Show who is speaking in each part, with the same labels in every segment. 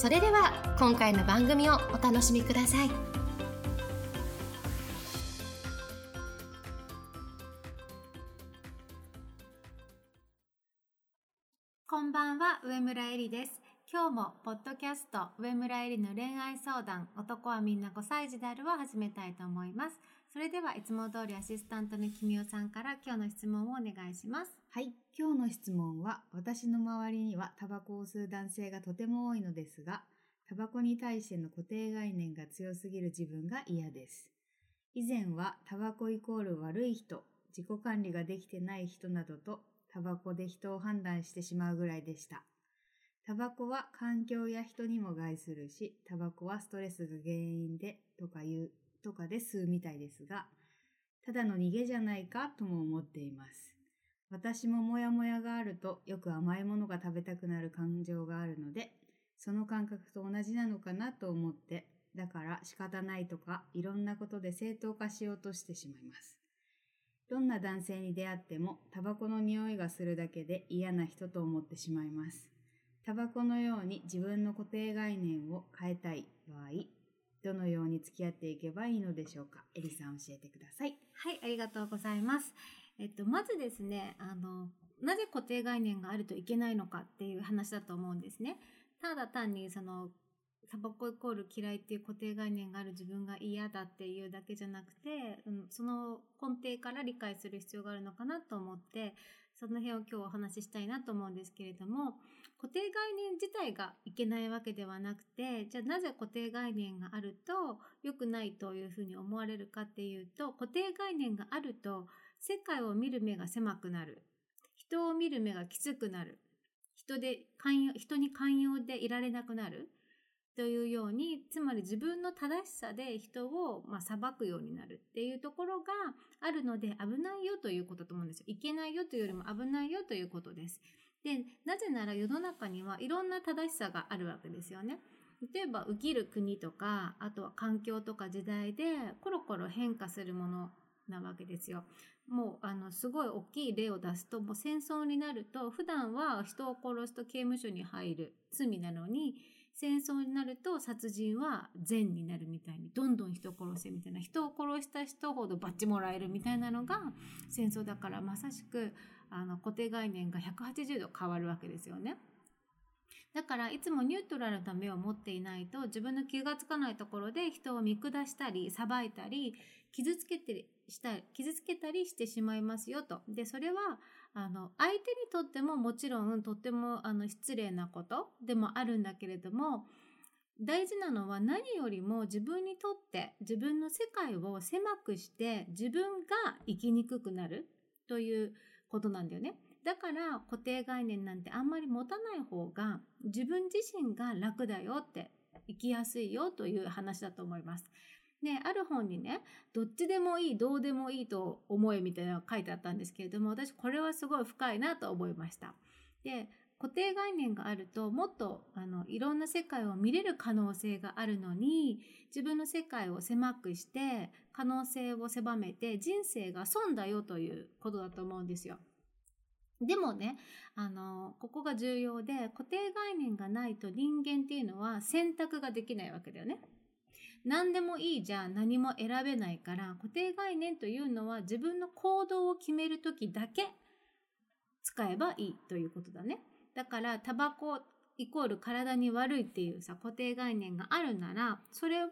Speaker 1: それでは今回の番組をお楽しみください
Speaker 2: こんばんは、上村えりです。今日も、ポッドキャスト、上村えりの恋愛相談、男はみんな5歳児であるを始めたいと思います。それでは、いつも通りアシスタントの君代さんから今日の質問をお願いします。
Speaker 3: はい。今日の質問は、私の周りにはタバコを吸う男性がとても多いのですが、タバコに対しての固定概念が強すぎる自分が嫌です。以前はタバコイコール悪い人、自己管理ができてない人などとタバコで人を判断してしまうぐらいでした。タバコは環境や人にも害するし、タバコはストレスが原因でとかいう、とかで吸うみたいですが、ただの逃げじゃないかとも思っています。私もモヤモヤがあるとよく甘いものが食べたくなる感情があるので、その感覚と同じなのかなと思って、だから仕方ないとかいろんなことで正当化しようとしてしまいます。どんな男性に出会ってもタバコの匂いがするだけで嫌な人と思ってしまいます。タバコのように自分の固定概念を変えたい場合、どのように付き合っていけばいいのでしょうか？エリさん教えてください。
Speaker 2: はい、ありがとうございます。えっと、まずですね、あの、なぜ固定概念があるといけないのかっていう話だと思うんですね。ただ単にその、タバコイコール嫌いっていう固定概念がある自分が嫌だっていうだけじゃなくて、うんその根底から理解する必要があるのかなと思って、その辺を今日お話ししたいなと思うんですけれども、固定概念自体がいけないわけではなくて、じゃあなぜ固定概念があると良くないというふうに思われるかっていうと、固定概念があると世界を見る目が狭くなる。人を見る目がきつくなる。人で、人に寛容でいられなくなる。というように、つまり自分の正しさで人を、まあ、裁くようになるっていうところがあるので危ないよということだと思うんですよ。いけないよというよりも危ないよということです。で、なぜなら世の中にはいろんな正しさがあるわけですよね。例えば、生きる国とか、あとは環境とか時代で、コロコロ変化するものなわけですよ。もう、あの、すごい大きい例を出すと、もう戦争になると、普段は人を殺すと刑務所に入る罪なのに、戦争になると殺人は善になるみたいに、どんどん人を殺せみたいな、人を殺した人ほどバッジもらえるみたいなのが戦争だから、まさしく、あの、固定概念が180度変わるわけですよね。だからいつもニュートラルな目を持っていないと自分の気がつかないところで人を見下したり裁いたり傷つけてした傷つけたりしてしまいますよと。で、それはあの相手にとってももちろんとってもあの失礼なことでもあるんだけれども大事なのは何よりも自分にとって自分の世界を狭くして自分が生きにくくなるということなんだよね。だから固定概念なんてあんまり持たない方が自分自身が楽だよって生きやすいよという話だと思います。で、ある本にね、どっちでもいい、どうでもいいと思えみたいなのが書いてあったんですけれども、私これはすごい深いなと思いました。で、固定概念があるともっとあのいろんな世界を見れる可能性があるのに自分の世界を狭くして可能性を狭めて人生が損だよということだと思うんですよ。でもね、あの、ここが重要で、固定概念がないと人間っていうのは選択ができないわけだよね。何でもいいじゃ何も選べないから、固定概念というのは自分の行動を決めるときだけ使えばいいということだね。だから、タバコイコール体に悪いっていうさ、固定概念があるなら、それを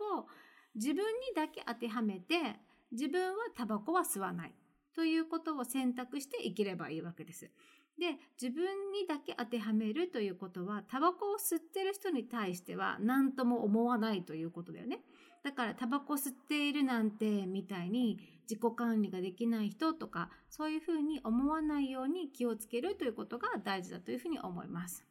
Speaker 2: 自分にだけ当てはめて、自分はタバコは吸わない。ということを選択して生きればいいわけです。で、自分にだけ当てはめるということは、タバコを吸ってる人に対しては何とも思わないということだよね。だから、タバコ吸っているなんて、みたいに自己管理ができない人とか、そういうふうに思わないように気をつけるということが大事だというふうに思います。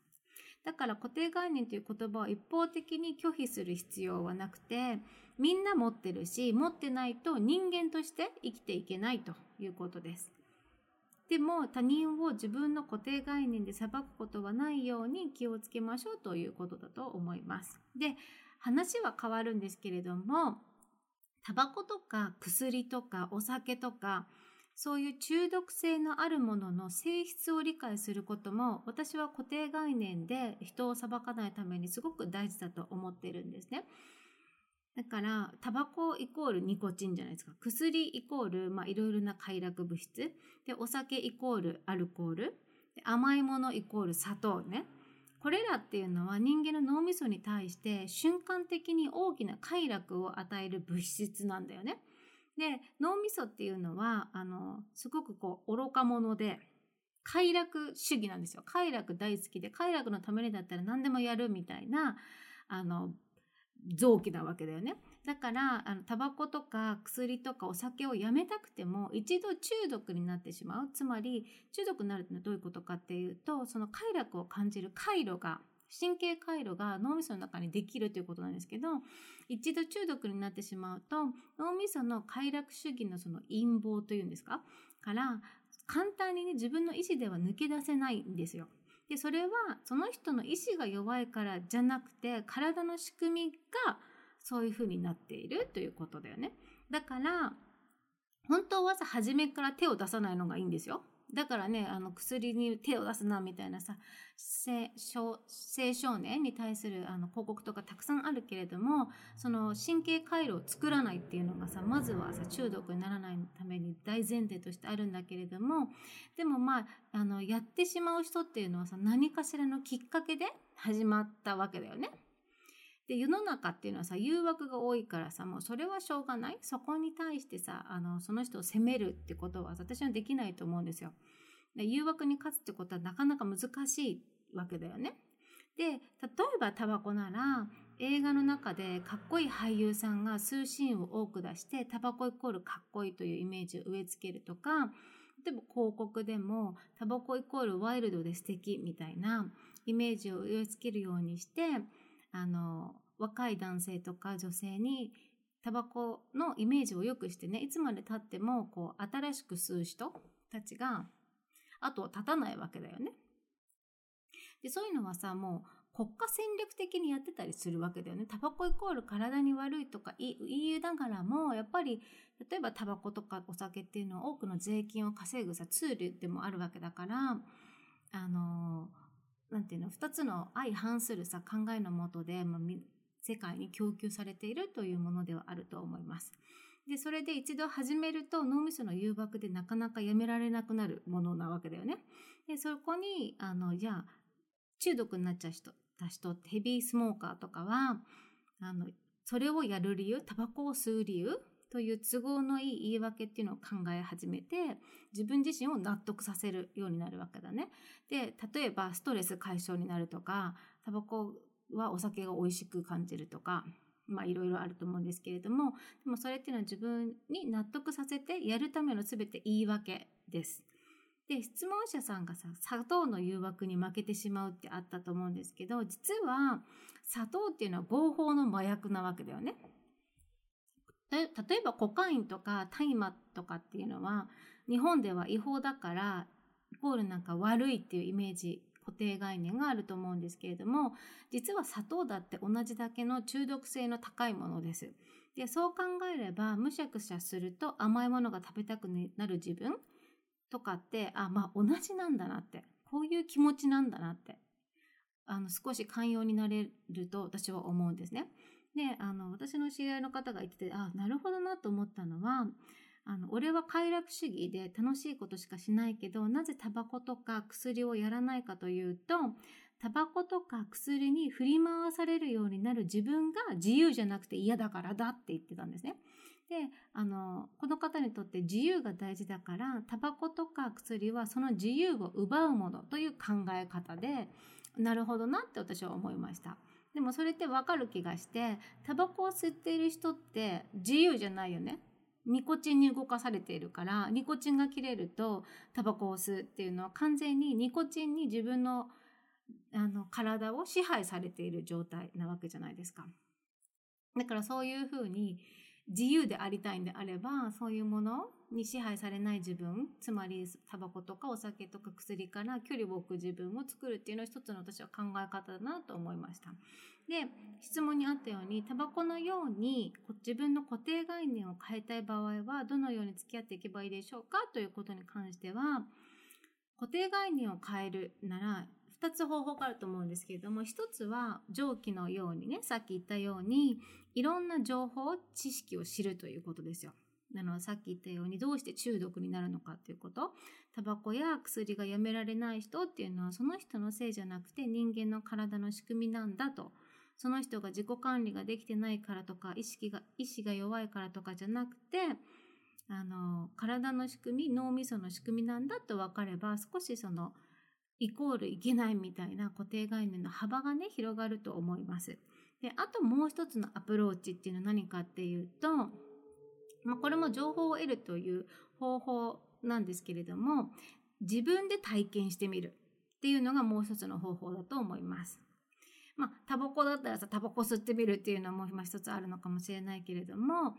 Speaker 2: だから固定概念という言葉を一方的に拒否する必要はなくて、みんな持ってるし、持ってないと人間として生きていけないということです。でも他人を自分の固定概念で裁くことはないように気をつけましょうということだと思います。で、話は変わるんですけれども、タバコとか薬とかお酒とか、そういう中毒性のあるものの性質を理解することも私は固定概念で人を裁かないためにすごく大事だと思っているんですね。だから、タバコイコールニコチンじゃないですか。薬イコール、まあ、いろいろな快楽物質。で、お酒イコールアルコール。で甘いものイコール砂糖ね。これらっていうのは人間の脳みそに対して瞬間的に大きな快楽を与える物質なんだよね。で、脳みそっていうのは、あの、すごくこう、愚か者で、快楽主義なんですよ。快楽大好きで、快楽のためにだったら何でもやるみたいな、あの、臓器なわけだよね。だから、あの、タバコとか薬とかお酒をやめたくても、一度中毒になってしまう。つまり、中毒になるってのはどういうことかっていうと、その快楽を感じる回路が、神経回路が脳みその中にできるということなんですけど、一度中毒になってしまうと、脳みその快楽主義のその陰謀というんですか？から、簡単にね、自分の意思では抜け出せないんですよ。で、それは、その人の意志が弱いからじゃなくて、体の仕組みがそういう風になっているということだよね。だから、本当はさ、初めから手を出さないのがいいんですよ。だからね、あの、薬に手を出すな、みたいなさ、青少青少年に対するあの広告とかたくさんあるけれども、その神経回路を作らないっていうのがさ、まずはさ、中毒にならないために大前提としてあるんだけれども、でもまあ、あの、やってしまう人っていうのはさ、何かしらのきっかけで始まったわけだよね。で、世の中っていうのはさ、誘惑が多いからさ、もうそれはしょうがない？そこに対してさ、あの、その人を責めるってことは私はできないと思うんですよ。で誘惑に勝つってことはなかなか難しいわけだよね。で、例えばタバコなら、映画の中でかっこいい俳優さんが数シーンを多く出して、タバコイコールかっこいいというイメージを植え付けるとか、例えば広告でも、タバコイコールワイルドで素敵みたいなイメージを植え付けるようにして、あの、若い男性とか女性にタバコのイメージを良くしてね、いつまで経っても、こう、新しく吸う人たちが後を絶たないわけだよね。で、そういうのはさ、もう国家戦略的にやってたりするわけだよね。タバコイコール体に悪いとか言いながらも、やっぱり、例えばタバコとかお酒っていうのは多くの税金を稼ぐさ、ツールでもあるわけだから、あの、なんていうの、二つの相反するさ、考えのもとで、まあ、世界に供給されているというものではあると思います。で、それで一度始めると脳みその誘惑でなかなかやめられなくなるものなわけだよね。で、そこに、あの、じゃあ、中毒になっちゃう人、た人ヘビースモーカーとかは、あの、それをやる理由、タバコを吸う理由という都合のいい言い訳っていうのを考え始めて、自分自身を納得させるようになるわけだね。で、例えばストレス解消になるとか、タバコはお酒が美味しく感じるとか、まあいろいろあると思うんですけれども、でもそれっていうのは自分に納得させてやるための全て言い訳です。で、質問者さんがさ、砂糖の誘惑に負けてしまうってあったと思うんですけど、実は砂糖っていうのは合法の麻薬なわけだよね。例えばコカインとか大麻とかっていうのは日本では違法だからイコールなんか悪いっていうイメージ固定概念があると思うんですけれども実は砂糖だって同じだけの中毒性の高いものです。でそう考えればむしゃくしゃすると甘いものが食べたくなる自分とかってあまあ同じなんだなってこういう気持ちなんだなってあの少し寛容になれると私は思うんですね。であの私の知り合いの方が言っててあなるほどなと思ったのはあの俺は快楽主義で楽しいことしかしないけどなぜタバコとか薬をやらないかというとタバコとか薬に振り回されるようになる自分が自由じゃなくて嫌だからだって言ってたんですね。であのこの方にとって自由が大事だからタバコとか薬はその自由を奪うものという考え方でなるほどなって私は思いました。でもそれってわかる気がして、タバコを吸っている人って自由じゃないよね。ニコチンに動かされているから、ニコチンが切れるとタバコを吸うっていうのは完全にニコチンに自分のあの体を支配されている状態なわけじゃないですか。だからそういうふうに自由でありたいんであればそういうものに支配されない自分つまりタバコとかお酒とか薬から距離を置く自分を作るっていうのは一つの私は考え方だなと思いました。で質問にあったようにタバコのように自分の固定概念を変えたい場合はどのように付き合っていけばいいでしょうかということに関しては固定概念を変えるなら2つ方法があると思うんですけれども1つは上記のようにねさっき言ったようにいろんな情報知識を知るということですよ。あのさっき言ったようにどうして中毒になるのかっていうことタバコや薬がやめられない人っていうのはその人のせいじゃなくて人間の体の仕組みなんだとその人が自己管理ができてないからとか意識が意志が弱いからとかじゃなくてあの体の仕組み脳みその仕組みなんだと分かれば少しそのイコールいけないみたいな固定概念の幅がね広がると思います。であともう一つのアプローチっていうのは何かっていうと、まあ、これも情報を得るという方法なんですけれども自分で体験してみるっていうのがもう一つの方法だと思います。まあ、タバコだったらさタバコ吸ってみるっていうのも今一つあるのかもしれないけれども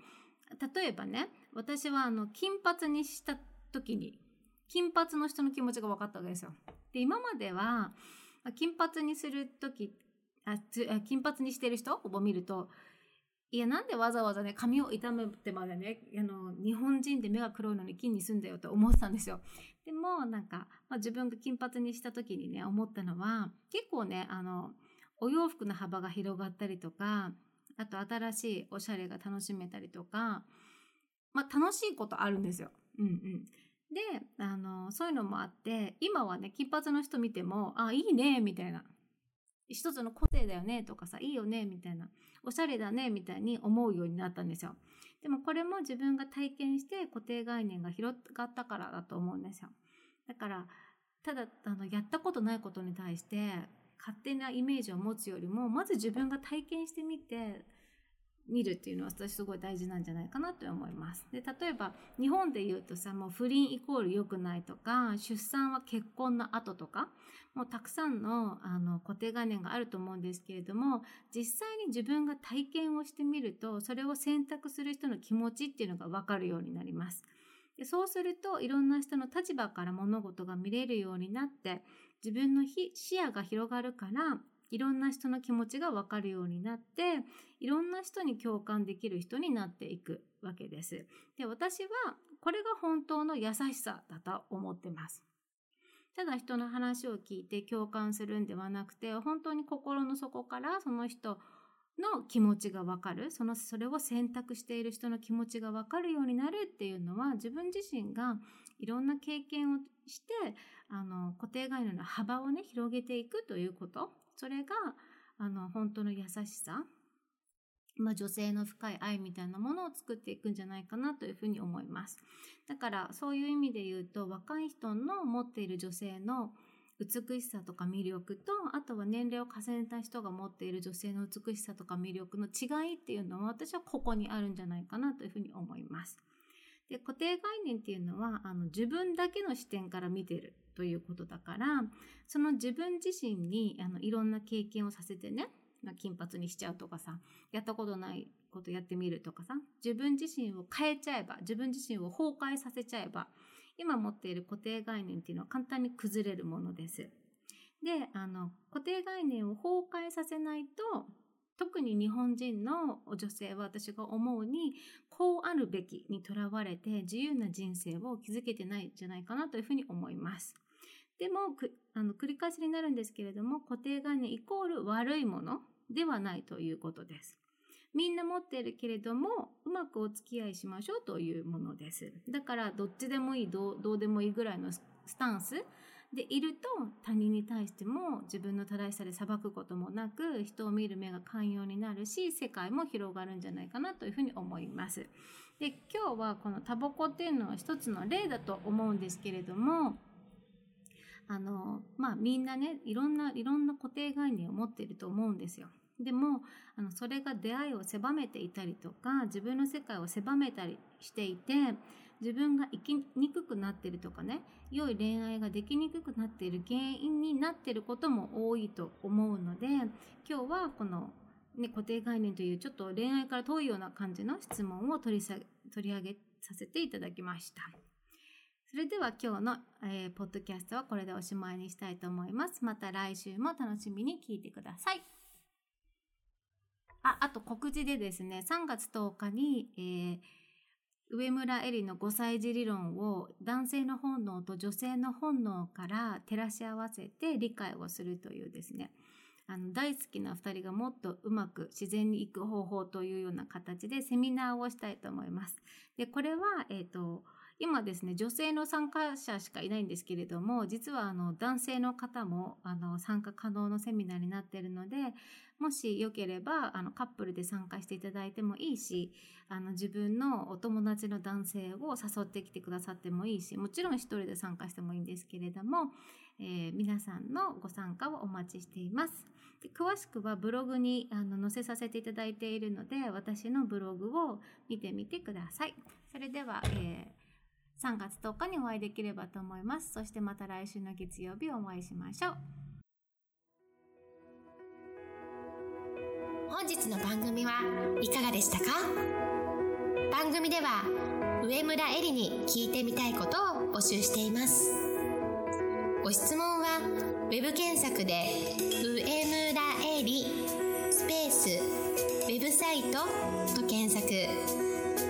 Speaker 2: 例えばね私はあの金髪にした時に金髪の人の気持ちが分かったわけですよ。で今までは金髪にする時あ金髪にしてる人を見るといやなんでわざわざね髪を傷めてまでねあの日本人で目が黒いのに金にすんだよと思ってたんですよ。でもなんか、まあ、自分が金髪にした時にね思ったのは結構ねあのお洋服の幅が広がったりとかあと新しいおしゃれが楽しめたりとか、まあ、楽しいことあるんですよ。うんうん。で、あの、そういうのもあって、今はね、金髪の人見ても、あ、いいね、みたいな。一つの個性だよね、とかさ、いいよね、みたいな。おしゃれだね、みたいに思うようになったんですよ。でもこれも自分が体験して固定概念が広がったからだと思うんですよ。だから、ただ、あの、やったことないことに対して、勝手なイメージを持つよりも、まず自分が体験してみて、見るっていうのは私すごい大事なんじゃないかなと思います。で、例えば日本で言うとさ、もう不倫イコール良くないとか、出産は結婚の後とか、もうたくさんのあの固定概念があると思うんですけれども、実際に自分が体験をしてみると、それを選択する人の気持ちっていうのがわかるようになります。でそうするといろんな人の立場から物事が見れるようになって自分の視野が広がるからいろんな人の気持ちがわかるようになっていろんな人に共感できる人になっていくわけです。で私はこれが本当の優しさだと思ってます。ただ人の話を聞いて共感するんではなくて本当に心の底からその人の気持ちがわかるそのそれを選択している人の気持ちがわかるようになるっていうのは自分自身がいろんな経験をしてあの固定概念の幅をね広げていくということそれがあの本当の優しさ、まあ、女性の深い愛みたいなものを作っていくんじゃないかなというふうに思いますだからそういう意味で言うと若い人の持っている女性の美しさとか魅力とあとは年齢を重ねた人が持っている女性の美しさとか魅力の違いっていうのは私はここにあるんじゃないかなというふうに思います。で固定概念っていうのはあの自分だけの視点から見てるということだからその自分自身にあのいろんな経験をさせてねま金髪にしちゃうとかさやったことないことやってみるとかさ自分自身を変えちゃえば自分自身を崩壊させちゃえば今持っている固定概念っていうのは簡単に崩れるものです。であの固定概念を崩壊させないと特に日本人の女性は私が思うにこうあるべきにとらわれて自由な人生を築けてないんじゃないかなというふうに思います。でもあの繰り返しになるんですけれども固定概念イコール悪いものではないということです。みんな持っているけれどもうまくお付き合いしましょうというものです。だからどっちでもいいどうでもいいぐらいのスタンスでいると他人に対しても自分の正しさで裁くこともなく人を見る目が寛容になるし世界も広がるんじゃないかなというふうに思います。で今日はこのタバコっていうのは一つの例だと思うんですけれどもあのまあみんなねいろんないろんな固定概念を持っていると思うんですよ。でもあのそれが出会いを狭めていたりとか自分の世界を狭めたりしていて自分が生きにくくなってるとかね良い恋愛ができにくくなっている原因になっていることも多いと思うので今日はこの、ね、固定概念というちょっと恋愛から遠いような感じの質問を取りさ取り上げさせていただきました。それでは今日の、えー、ポッドキャストはこれでおしまいにしたいと思います。また来週も楽しみに聞いてください。あ、あと告知でですね、3月10日に、えー、上村エリの5歳児理論を男性の本能と女性の本能から照らし合わせて理解をするというですね、あの大好きな2人がもっとうまく自然にいく方法というような形でセミナーをしたいと思います。で、これは、えっ、ー、と、今ですね、女性の参加者しかいないんですけれども、実はあの男性の方もあの参加可能のセミナーになっているので、もしよければあのカップルで参加していただいてもいいし、あの自分のお友達の男性を誘ってきてくださってもいいし、もちろん一人で参加してもいいんですけれども、えー、皆さんのご参加をお待ちしています。で詳しくはブログにあの載せさせていただいているので、私のブログを見てみてください。それでは、えー3月10日にお会いできればと思います。そしてまた来週の月曜日お会いしましょう。
Speaker 1: 本日の番組はいかがでしたか？番組では上村えりに聞いてみたいことを募集しています。ご質問は web 検索で上村えりスペースウェブサイトと検索